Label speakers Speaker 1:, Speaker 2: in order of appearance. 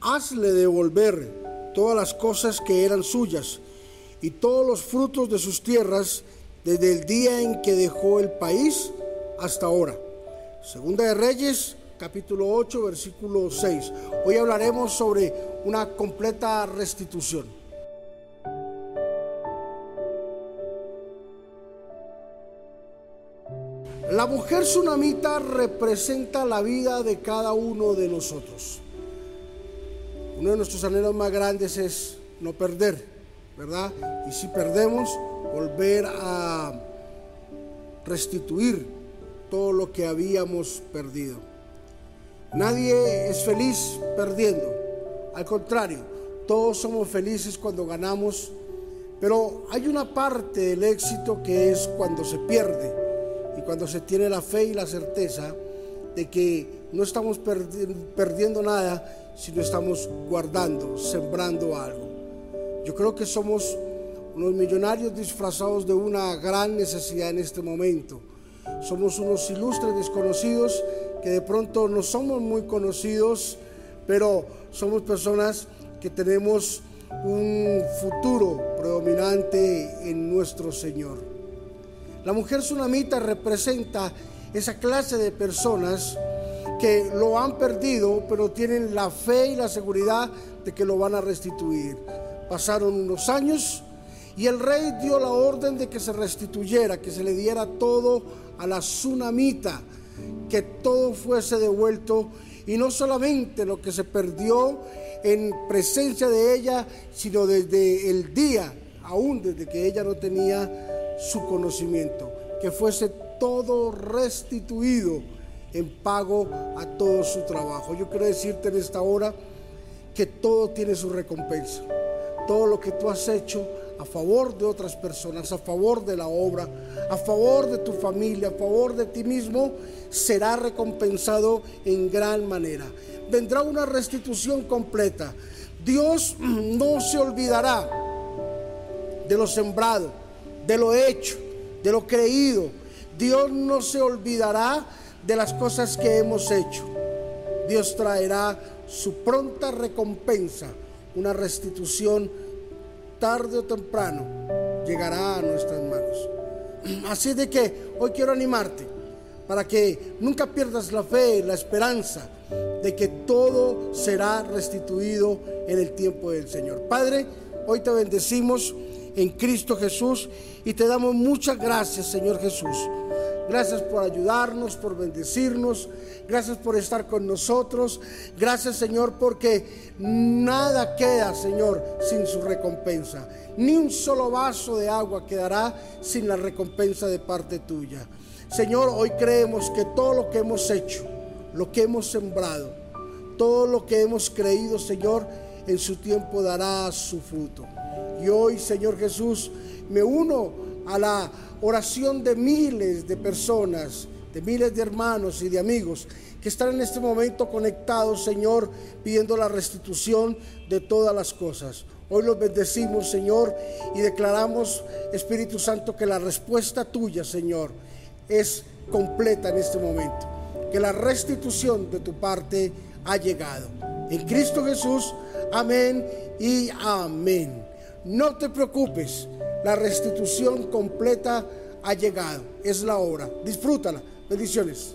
Speaker 1: hazle devolver todas las cosas que eran suyas y todos los frutos de sus tierras desde el día en que dejó el país hasta ahora. Segunda de Reyes, capítulo 8, versículo 6. Hoy hablaremos sobre una completa restitución. La mujer tsunamita representa la vida de cada uno de nosotros. Uno de nuestros anhelos más grandes es no perder, ¿verdad? Y si perdemos, volver a restituir todo lo que habíamos perdido. Nadie es feliz perdiendo. Al contrario, todos somos felices cuando ganamos, pero hay una parte del éxito que es cuando se pierde y cuando se tiene la fe y la certeza de que no estamos perdiendo nada, sino estamos guardando, sembrando algo. Yo creo que somos unos millonarios disfrazados de una gran necesidad en este momento. Somos unos ilustres desconocidos que de pronto no somos muy conocidos, pero somos personas que tenemos un futuro predominante en nuestro Señor. La mujer tsunamita representa esa clase de personas que lo han perdido, pero tienen la fe y la seguridad de que lo van a restituir. Pasaron unos años y el rey dio la orden de que se restituyera, que se le diera todo a la tsunamita, que todo fuese devuelto y no solamente lo que se perdió en presencia de ella, sino desde el día, aún desde que ella no tenía su conocimiento, que fuese todo restituido en pago a todo su trabajo. Yo quiero decirte en esta hora que todo tiene su recompensa. Todo lo que tú has hecho a favor de otras personas, a favor de la obra, a favor de tu familia, a favor de ti mismo, será recompensado en gran manera. Vendrá una restitución completa. Dios no se olvidará de lo sembrado, de lo hecho, de lo creído. Dios no se olvidará de las cosas que hemos hecho. Dios traerá su pronta recompensa, una restitución tarde o temprano llegará a nuestras manos. Así de que hoy quiero animarte para que nunca pierdas la fe, la esperanza de que todo será restituido en el tiempo del Señor. Padre, hoy te bendecimos en Cristo Jesús y te damos muchas gracias, Señor Jesús Gracias por ayudarnos, por bendecirnos. Gracias por estar con nosotros. Gracias Señor porque nada queda, Señor, sin su recompensa. Ni un solo vaso de agua quedará sin la recompensa de parte tuya. Señor, hoy creemos que todo lo que hemos hecho, lo que hemos sembrado, todo lo que hemos creído, Señor, en su tiempo dará su fruto. Y hoy, Señor Jesús, me uno a la oración de miles de personas, de miles de hermanos y de amigos que están en este momento conectados, Señor, pidiendo la restitución de todas las cosas. Hoy los bendecimos, Señor, y declaramos, Espíritu Santo, que la respuesta tuya, Señor, es completa en este momento. Que la restitución de tu parte ha llegado. En Cristo Jesús, amén y amén. No te preocupes la restitución completa ha llegado. Es la hora. Disfrútala. Bendiciones.